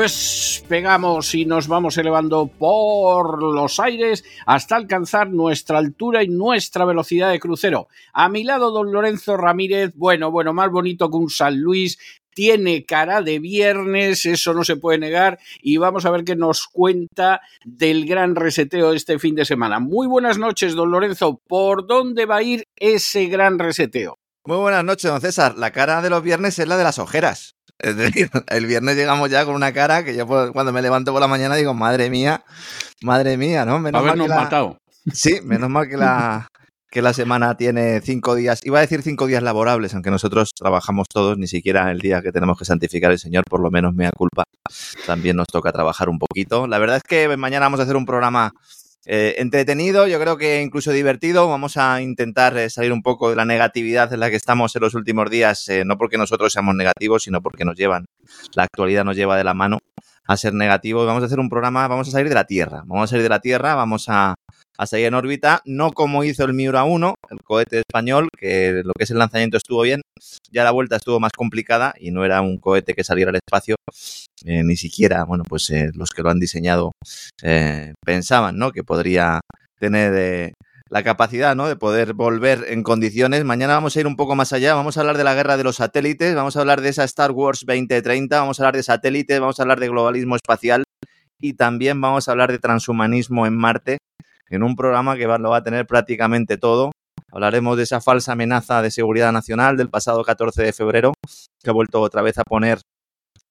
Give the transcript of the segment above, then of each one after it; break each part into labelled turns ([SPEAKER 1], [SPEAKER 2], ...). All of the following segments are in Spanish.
[SPEAKER 1] despegamos y nos vamos elevando por los aires hasta alcanzar nuestra altura y nuestra velocidad de crucero. A mi lado, don Lorenzo Ramírez, bueno, bueno, más bonito que un San Luis, tiene cara de viernes, eso no se puede negar, y vamos a ver qué nos cuenta del gran reseteo de este fin de semana. Muy buenas noches, don Lorenzo. ¿Por dónde va a ir ese gran reseteo?
[SPEAKER 2] Muy buenas noches, don César. La cara de los viernes es la de las ojeras. Es decir, el viernes llegamos ya con una cara que yo cuando me levanto por la mañana digo, madre mía, madre mía, ¿no?
[SPEAKER 1] Menos Habernos mal matado.
[SPEAKER 2] Sí, menos mal que la, que la semana tiene cinco días, iba a decir cinco días laborables, aunque nosotros trabajamos todos, ni siquiera el día que tenemos que santificar al Señor, por lo menos me da culpa, también nos toca trabajar un poquito. La verdad es que mañana vamos a hacer un programa eh, entretenido, yo creo que incluso divertido. Vamos a intentar eh, salir un poco de la negatividad en la que estamos en los últimos días, eh, no porque nosotros seamos negativos, sino porque nos llevan, la actualidad nos lleva de la mano a ser negativos. Vamos a hacer un programa, vamos a salir de la Tierra, vamos a salir de la Tierra, vamos a a seguir en órbita, no como hizo el Miura 1, el cohete español, que lo que es el lanzamiento estuvo bien, ya la vuelta estuvo más complicada y no era un cohete que saliera al espacio, eh, ni siquiera, bueno, pues eh, los que lo han diseñado eh, pensaban, ¿no? Que podría tener la capacidad, ¿no? De poder volver en condiciones. Mañana vamos a ir un poco más allá, vamos a hablar de la guerra de los satélites, vamos a hablar de esa Star Wars 2030, vamos a hablar de satélites, vamos a hablar de globalismo espacial y también vamos a hablar de transhumanismo en Marte en un programa que lo va a tener prácticamente todo. Hablaremos de esa falsa amenaza de seguridad nacional del pasado 14 de febrero, que ha vuelto otra vez a poner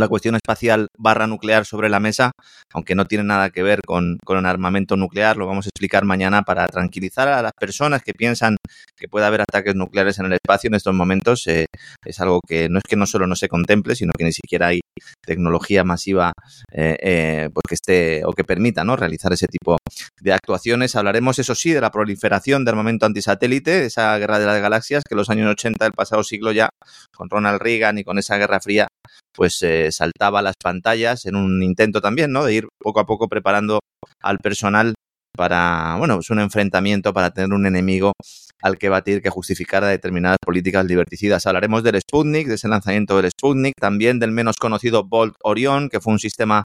[SPEAKER 2] la cuestión espacial barra nuclear sobre la mesa, aunque no tiene nada que ver con, con un armamento nuclear, lo vamos a explicar mañana para tranquilizar a las personas que piensan que puede haber ataques nucleares en el espacio en estos momentos. Eh, es algo que no es que no solo no se contemple, sino que ni siquiera hay tecnología masiva eh, eh, pues que esté o que permita ¿no? realizar ese tipo de actuaciones. Hablaremos, eso sí, de la proliferación de armamento antisatélite, esa guerra de las galaxias que en los años 80 del pasado siglo ya, con Ronald Reagan y con esa guerra fría, pues eh, saltaba las pantallas en un intento también, ¿no? De ir poco a poco preparando al personal para, bueno, es un enfrentamiento para tener un enemigo al que batir que justificara determinadas políticas liberticidas. Hablaremos del Sputnik, de ese lanzamiento del Sputnik, también del menos conocido Bolt Orion, que fue un sistema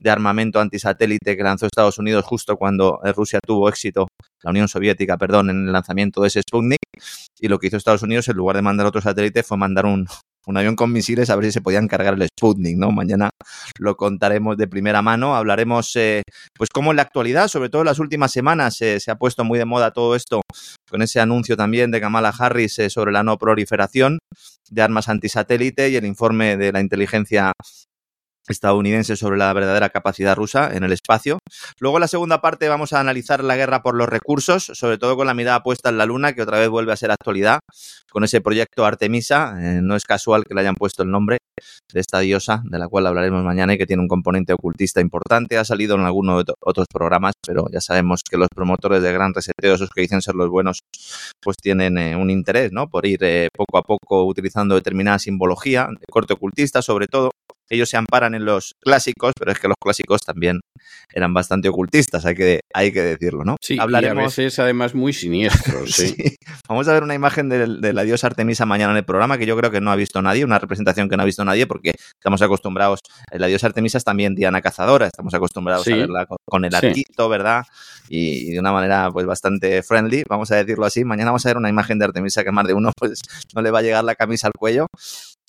[SPEAKER 2] de armamento antisatélite que lanzó Estados Unidos justo cuando Rusia tuvo éxito, la Unión Soviética, perdón, en el lanzamiento de ese Sputnik. Y lo que hizo Estados Unidos, en lugar de mandar otro satélite, fue mandar un, un avión con misiles a ver si se podían cargar el Sputnik, ¿no? Mañana lo contaremos de primera mano, hablaremos, eh, pues cómo en la actualidad, sobre todo en las últimas semanas, se ha puesto muy de moda todo esto, con ese anuncio también de Kamala Harris eh, sobre la no proliferación de armas antisatélite y el informe de la inteligencia estadounidense sobre la verdadera capacidad rusa en el espacio. Luego en la segunda parte vamos a analizar la guerra por los recursos, sobre todo con la mirada puesta en la Luna, que otra vez vuelve a ser actualidad, con ese proyecto Artemisa. Eh, no es casual que le hayan puesto el nombre de esta diosa, de la cual hablaremos mañana y que tiene un componente ocultista importante. Ha salido en algunos otros programas, pero ya sabemos que los promotores de gran reseteo, esos que dicen ser los buenos, pues tienen eh, un interés ¿no? por ir eh, poco a poco utilizando determinada simbología, de corte ocultista sobre todo, ellos se amparan en los clásicos, pero es que los clásicos también eran bastante ocultistas, hay que, hay que decirlo, ¿no?
[SPEAKER 1] Sí, Hablaremos... y a veces además muy siniestros. ¿sí?
[SPEAKER 2] Vamos a ver una imagen de, la diosa Artemisa mañana en el programa que yo creo que no ha visto nadie, una representación que no ha visto nadie porque estamos acostumbrados, la diosa Artemisa es también Diana Cazadora, estamos acostumbrados a verla con, el arquito, ¿verdad? Y, de una manera pues bastante friendly, vamos a decirlo así. Mañana vamos a ver una imagen de Artemisa que más de uno pues no le va a llegar la camisa al cuello.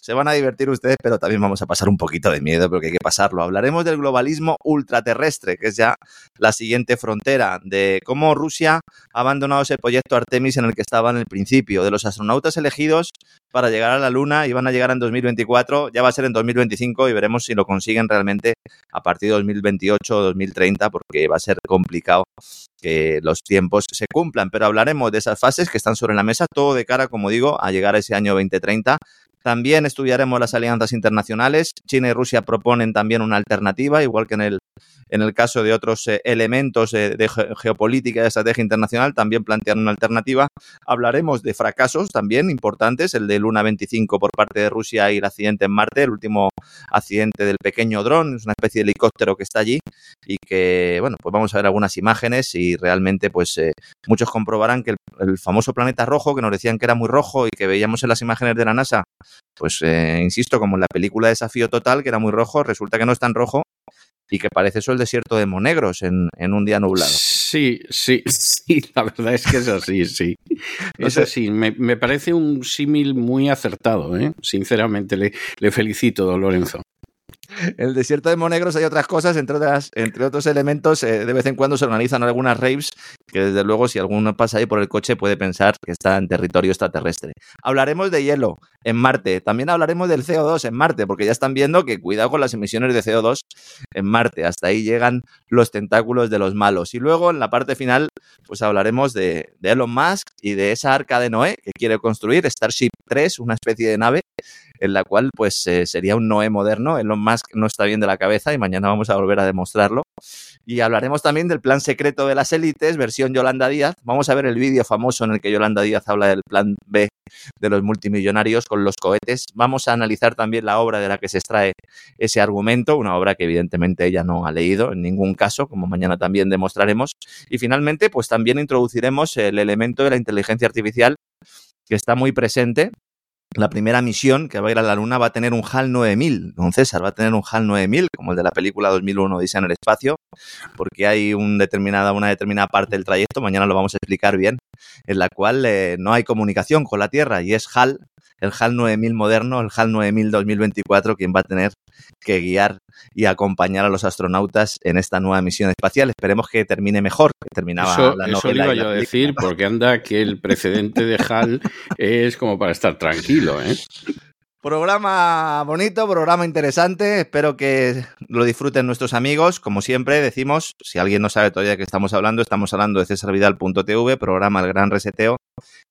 [SPEAKER 2] Se van a divertir ustedes, pero también vamos a pasar un poquito de miedo porque hay que pasarlo. Hablaremos del globalismo ultraterrestre, que es ya la siguiente frontera, de cómo Rusia ha abandonado ese proyecto Artemis en el que estaba en el principio, de los astronautas elegidos para llegar a la Luna y van a llegar en 2024, ya va a ser en 2025 y veremos si lo consiguen realmente a partir de 2028 o 2030 porque va a ser complicado que los tiempos se cumplan, pero hablaremos de esas fases que están sobre la mesa, todo de cara, como digo, a llegar a ese año 2030 también estudiaremos las alianzas internacionales. China y Rusia proponen también una alternativa, igual que en el en el caso de otros eh, elementos eh, de geopolítica y de estrategia internacional, también plantean una alternativa. Hablaremos de fracasos también importantes, el de Luna 25 por parte de Rusia y el accidente en Marte, el último accidente del pequeño dron, es una especie de helicóptero que está allí y que, bueno, pues vamos a ver algunas imágenes y realmente, pues eh, muchos comprobarán que el, famoso planeta rojo, que nos decían que era muy rojo y que veíamos en las imágenes de la NASA, pues insisto, como en la película Desafío Total, que era muy rojo, resulta que no es tan rojo y que parece eso el desierto de Monegros en, en un día nublado.
[SPEAKER 1] Sí, sí, sí, la verdad es que es así, sí. Es así, me, me parece un símil muy acertado, ¿eh? sinceramente le, le felicito, don Lorenzo
[SPEAKER 2] el desierto de Monegros hay otras cosas, entre, otras, entre otros elementos, eh, de vez en cuando se organizan algunas raves que desde luego si alguno pasa ahí por el coche puede pensar que está en territorio extraterrestre. Hablaremos de hielo en Marte, también hablaremos del CO2 en Marte, porque ya están viendo que cuidado con las emisiones de CO2 en Marte, hasta ahí llegan los tentáculos de los malos. Y luego en la parte final pues hablaremos de, de Elon Musk y de esa arca de Noé que quiere construir, Starship 3, una especie de nave en la cual pues eh, sería un Noé moderno. Elon Musk no está bien de la cabeza y mañana vamos a volver a demostrarlo. Y hablaremos también del plan secreto de las élites, versión Yolanda Díaz. Vamos a ver el vídeo famoso en el que Yolanda Díaz habla del plan B de los multimillonarios con los cohetes. Vamos a analizar también la obra de la que se extrae ese argumento, una obra que evidentemente ella no ha leído en ningún caso, como mañana también demostraremos. Y finalmente, pues también introduciremos el elemento de la inteligencia artificial que está muy presente la primera misión que va a ir a la Luna va a tener un HAL 9000, don César, va a tener un HAL 9000, como el de la película 2001 Dice en el espacio, porque hay una determinada parte del trayecto, mañana lo vamos a explicar bien, en la cual eh, no hay comunicación con la Tierra y es HAL, el HAL 9000 moderno, el HAL 9000 2024, quien va a tener que guiar y acompañar a los astronautas en esta nueva misión espacial. Esperemos que termine mejor, que terminaba
[SPEAKER 1] eso, la Eso iba yo a decir, porque anda que el precedente de HAL es como para estar tranquilo, ¿eh?
[SPEAKER 2] Programa bonito, programa interesante. Espero que lo disfruten nuestros amigos. Como siempre decimos, si alguien no sabe todavía de qué estamos hablando, estamos hablando de cesarvidal.tv, programa El Gran Reseteo,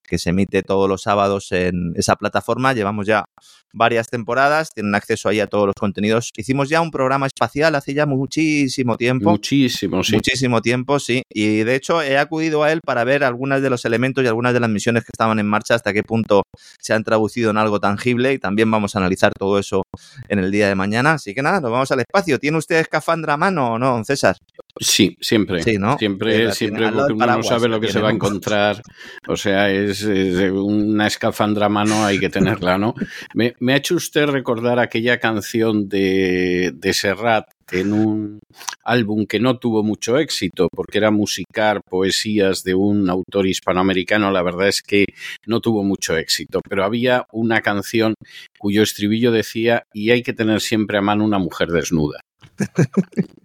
[SPEAKER 2] que se emite todos los sábados en esa plataforma. Llevamos ya varias temporadas, tienen acceso ahí a todos los contenidos. Hicimos ya un programa espacial hace ya muchísimo tiempo.
[SPEAKER 1] Muchísimo, sí.
[SPEAKER 2] Muchísimo tiempo, sí. Y de hecho he acudido a él para ver algunas de los elementos y algunas de las misiones que estaban en marcha, hasta qué punto se han traducido en algo tangible y también vamos a analizar todo eso en el día de mañana. Así que nada, nos vamos al espacio. ¿Tiene usted escafandra a mano o no, César?
[SPEAKER 1] Sí, siempre. Sí, ¿no? Siempre, siempre porque uno no sabe lo que se va a encontrar. O sea, es, una escafandra a mano, hay que tenerla, ¿no? Me, me, ha hecho usted recordar aquella canción de, de Serrat en un álbum que no tuvo mucho éxito porque era musicar poesías de un autor hispanoamericano, la verdad es que no tuvo mucho éxito, pero había una canción cuyo estribillo decía y hay que tener siempre a mano una mujer desnuda.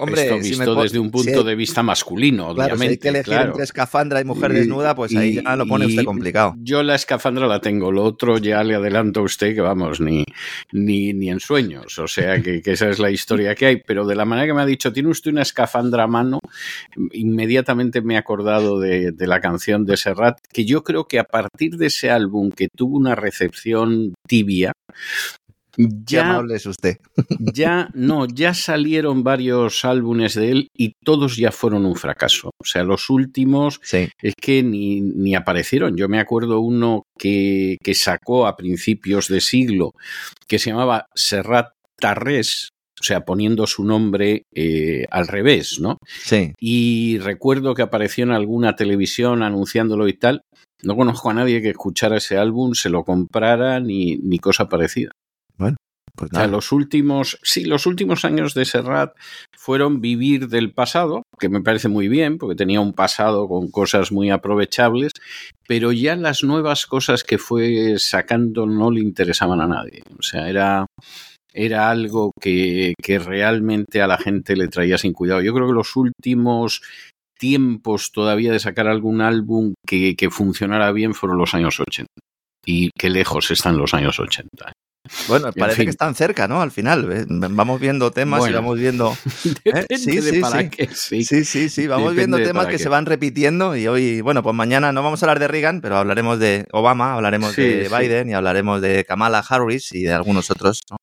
[SPEAKER 1] Hombre, Esto visto desde un punto de vista masculino, obviamente. Si hay
[SPEAKER 2] que elegir entre escafandra y mujer desnuda, pues ahí ya lo pone usted complicado.
[SPEAKER 1] Yo la escafandra la tengo, lo otro ya le adelanto a usted que vamos, ni, ni, ni en sueños. O sea que, esa es la historia que hay. Pero de la manera que me ha dicho, ¿tiene usted una escafandra a mano? Inmediatamente me he acordado de, de la canción de Serrat, que yo creo que a partir de ese álbum que tuvo una recepción tibia,
[SPEAKER 2] Qué
[SPEAKER 1] Ya,
[SPEAKER 2] amable es usted.
[SPEAKER 1] ya, no, ya salieron varios álbumes de él y todos ya fueron un fracaso. O sea, los últimos
[SPEAKER 2] Sí.
[SPEAKER 1] es que ni, ni aparecieron. Yo me acuerdo uno que, que sacó a principios de siglo que se llamaba Serrat Tarrés, o sea, poniendo su nombre eh, al revés, ¿no?
[SPEAKER 2] Sí.
[SPEAKER 1] Y recuerdo que apareció en alguna televisión anunciándolo y tal. No conozco a nadie que escuchara ese álbum, se lo comprara ni, ni cosa parecida.
[SPEAKER 2] Pues
[SPEAKER 1] O sea,
[SPEAKER 2] nada.
[SPEAKER 1] los últimos, sí, los últimos años de Serrat fueron vivir del pasado, que me parece muy bien, porque tenía un pasado con cosas muy aprovechables, pero ya las nuevas cosas que fue sacando no le interesaban a nadie. O sea, era, era algo que, que realmente a la gente le traía sin cuidado. Yo creo que los últimos tiempos todavía de sacar algún álbum que, que funcionara bien fueron los años 80. Y qué lejos están los años 80.
[SPEAKER 2] Bueno,
[SPEAKER 1] en
[SPEAKER 2] parece
[SPEAKER 1] fin.
[SPEAKER 2] que están cerca, ¿no? Al final. ¿eh? Vamos viendo temas
[SPEAKER 1] Bueno.
[SPEAKER 2] y vamos viendo.
[SPEAKER 1] Depende
[SPEAKER 2] Sí, sí,
[SPEAKER 1] para
[SPEAKER 2] sí.
[SPEAKER 1] qué, sí.
[SPEAKER 2] Sí, sí, sí. Vamos
[SPEAKER 1] Depende
[SPEAKER 2] viendo temas que
[SPEAKER 1] qué.
[SPEAKER 2] se van repitiendo y hoy, bueno, pues mañana no vamos a hablar de Reagan, pero hablaremos de Obama, hablaremos
[SPEAKER 1] Sí,
[SPEAKER 2] de. Biden y hablaremos de Kamala Harris y de algunos otros ¿no?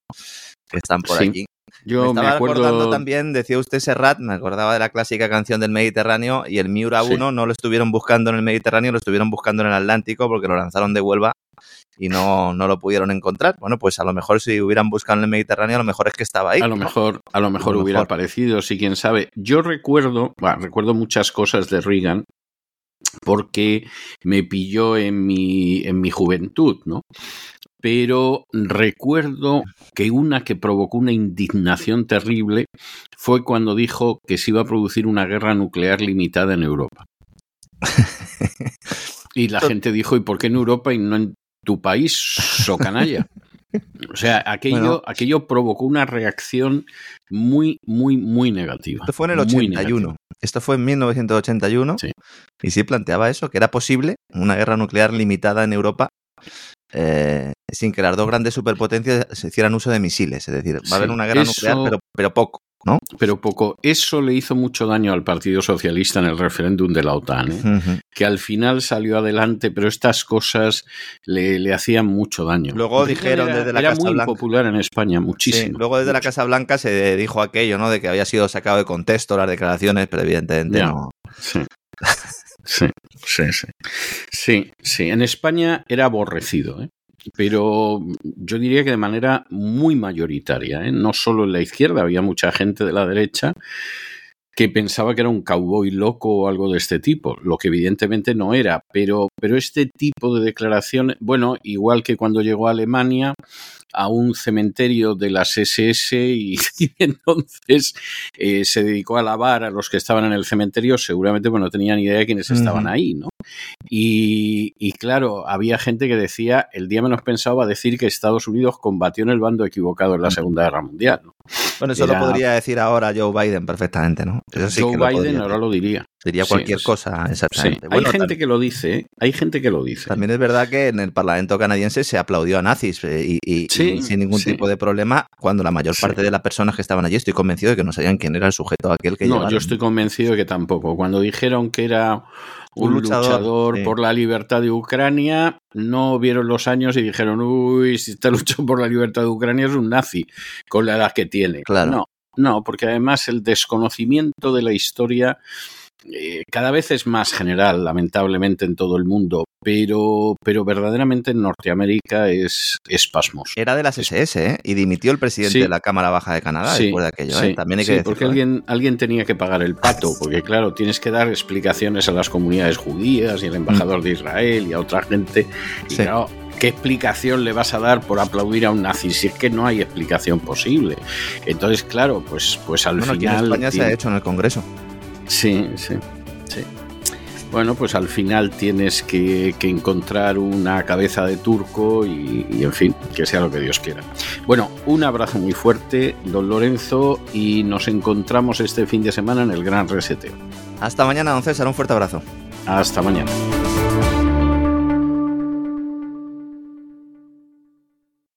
[SPEAKER 2] que están por aquí.
[SPEAKER 1] Yo
[SPEAKER 2] me
[SPEAKER 1] me,
[SPEAKER 2] estaba
[SPEAKER 1] acuerdo.
[SPEAKER 2] acordando también, decía usted Serrat, me acordaba de la clásica canción del Mediterráneo y el Miura
[SPEAKER 1] Sí.
[SPEAKER 2] 1 no lo estuvieron buscando en el Mediterráneo, lo estuvieron buscando en el Atlántico porque lo lanzaron de Huelva y no, no lo pudieron encontrar. Bueno, pues a lo mejor si hubieran buscado en el Mediterráneo, a lo mejor es que estaba ahí.
[SPEAKER 1] A lo
[SPEAKER 2] ¿no?
[SPEAKER 1] mejor, a lo mejor
[SPEAKER 2] A lo
[SPEAKER 1] hubiera
[SPEAKER 2] mejor.
[SPEAKER 1] aparecido, sí, quién sabe. Yo recuerdo, bueno, recuerdo muchas cosas de Reagan porque me pilló en mi, en mi juventud, ¿no? Pero recuerdo que una que provocó una indignación terrible fue cuando dijo que se iba a producir una guerra nuclear limitada en Europa. Y la gente dijo, ¿y por qué en Europa y no en tu país, so canalla? O sea, aquello,
[SPEAKER 2] Bueno.
[SPEAKER 1] aquello provocó una reacción muy, muy, muy negativa.
[SPEAKER 2] Esto fue en el
[SPEAKER 1] Muy
[SPEAKER 2] 81.
[SPEAKER 1] negativa.
[SPEAKER 2] Esto fue en 1981.
[SPEAKER 1] Sí.
[SPEAKER 2] Y sí planteaba eso, que era posible una guerra nuclear limitada en Europa eh, sin que las dos grandes superpotencias se hicieran uso de misiles. Es decir, va a haber una guerra
[SPEAKER 1] eso-
[SPEAKER 2] nuclear, pero, pero poco. ¿no?
[SPEAKER 1] Pero poco. Eso le hizo mucho daño al Partido Socialista en el referéndum de la OTAN, ¿eh? Que al final salió adelante, pero estas cosas le, le hacían mucho daño.
[SPEAKER 2] Luego dijeron
[SPEAKER 1] era,
[SPEAKER 2] desde la
[SPEAKER 1] era
[SPEAKER 2] Casa
[SPEAKER 1] muy
[SPEAKER 2] Blanca.
[SPEAKER 1] popular en España,
[SPEAKER 2] Sí,
[SPEAKER 1] muchísimo.
[SPEAKER 2] luego desde la. Casa Blanca se dijo aquello, ¿no? De que había sido sacado de contexto las declaraciones, pero evidentemente
[SPEAKER 1] Ya.
[SPEAKER 2] no.
[SPEAKER 1] Sí. Sí, sí, sí. Sí, sí. En España era aborrecido, ¿eh? Pero yo diría que de manera muy mayoritaria, ¿eh? no solo en la izquierda, había mucha gente de la derecha que pensaba que era un cowboy loco o algo de este tipo, lo que evidentemente no era, pero, pero este tipo de declaraciones, bueno, igual que cuando llegó a Alemania a un cementerio de las SS y, y entonces eh, se dedicó a lavar a los que estaban en el cementerio, seguramente pues, no tenían idea de quiénes estaban ahí, ¿no? Y, y claro, había gente que decía, el día menos pensado va a decir que Estados Unidos combatió en el bando equivocado en la Segunda Guerra Mundial. ¿no?
[SPEAKER 2] Bueno, eso
[SPEAKER 1] Era-
[SPEAKER 2] lo podría decir ahora Joe Biden perfectamente, ¿no? Eso sí
[SPEAKER 1] Joe
[SPEAKER 2] que
[SPEAKER 1] Biden ahora lo diría.
[SPEAKER 2] Diría cualquier
[SPEAKER 1] sí.
[SPEAKER 2] cosa,
[SPEAKER 1] Sí, hay gente que lo dice, ¿eh? hay gente que lo dice.
[SPEAKER 2] También es verdad que en el Parlamento canadiense se aplaudió a nazis eh, y, y-
[SPEAKER 1] Sí,
[SPEAKER 2] y sin ningún tipo de problema, cuando la mayor parte de las personas que estaban allí estoy convencido de que no sabían quién era el sujeto aquel que
[SPEAKER 1] No,
[SPEAKER 2] llevaron.
[SPEAKER 1] yo estoy convencido de que tampoco. Cuando dijeron que era un,
[SPEAKER 2] Un luchador,
[SPEAKER 1] luchador, por la libertad de Ucrania, no vieron los años y dijeron, uy, si está luchando por la libertad de Ucrania es un nazi, con la edad que tiene.
[SPEAKER 2] Claro.
[SPEAKER 1] No, no, porque además el desconocimiento de la historia eh, cada vez es más general, lamentablemente, en todo el mundo, pero, pero verdaderamente en Norteamérica es, es pasmoso.
[SPEAKER 2] Era de las SS, ¿eh? Y dimitió el presidente
[SPEAKER 1] Sí.
[SPEAKER 2] de la Cámara Baja de Canadá
[SPEAKER 1] Sí,
[SPEAKER 2] después de aquello,
[SPEAKER 1] sí,
[SPEAKER 2] ¿eh? También hay
[SPEAKER 1] sí,
[SPEAKER 2] que
[SPEAKER 1] porque
[SPEAKER 2] decirlo, ¿eh?
[SPEAKER 1] alguien, alguien tenía que pagar el pato, porque claro, tienes que dar explicaciones a las comunidades judías y al embajador de Israel y a otra gente. Y
[SPEAKER 2] Sí.
[SPEAKER 1] claro, ¿qué explicación le vas a dar por aplaudir a un nazi? Si es que no hay explicación posible. Entonces, claro, pues, pues al
[SPEAKER 2] Bueno, aquí en
[SPEAKER 1] final.
[SPEAKER 2] España se ha hecho en el Congreso.
[SPEAKER 1] Sí, sí, sí. Bueno, pues al final tienes que, que encontrar una cabeza de turco y, y, en fin, que sea lo que Dios quiera. Bueno, un abrazo muy fuerte, don Lorenzo, y nos encontramos este fin de semana en el Gran Reseteo.
[SPEAKER 2] Hasta mañana, don César. Un fuerte abrazo.
[SPEAKER 1] Hasta mañana.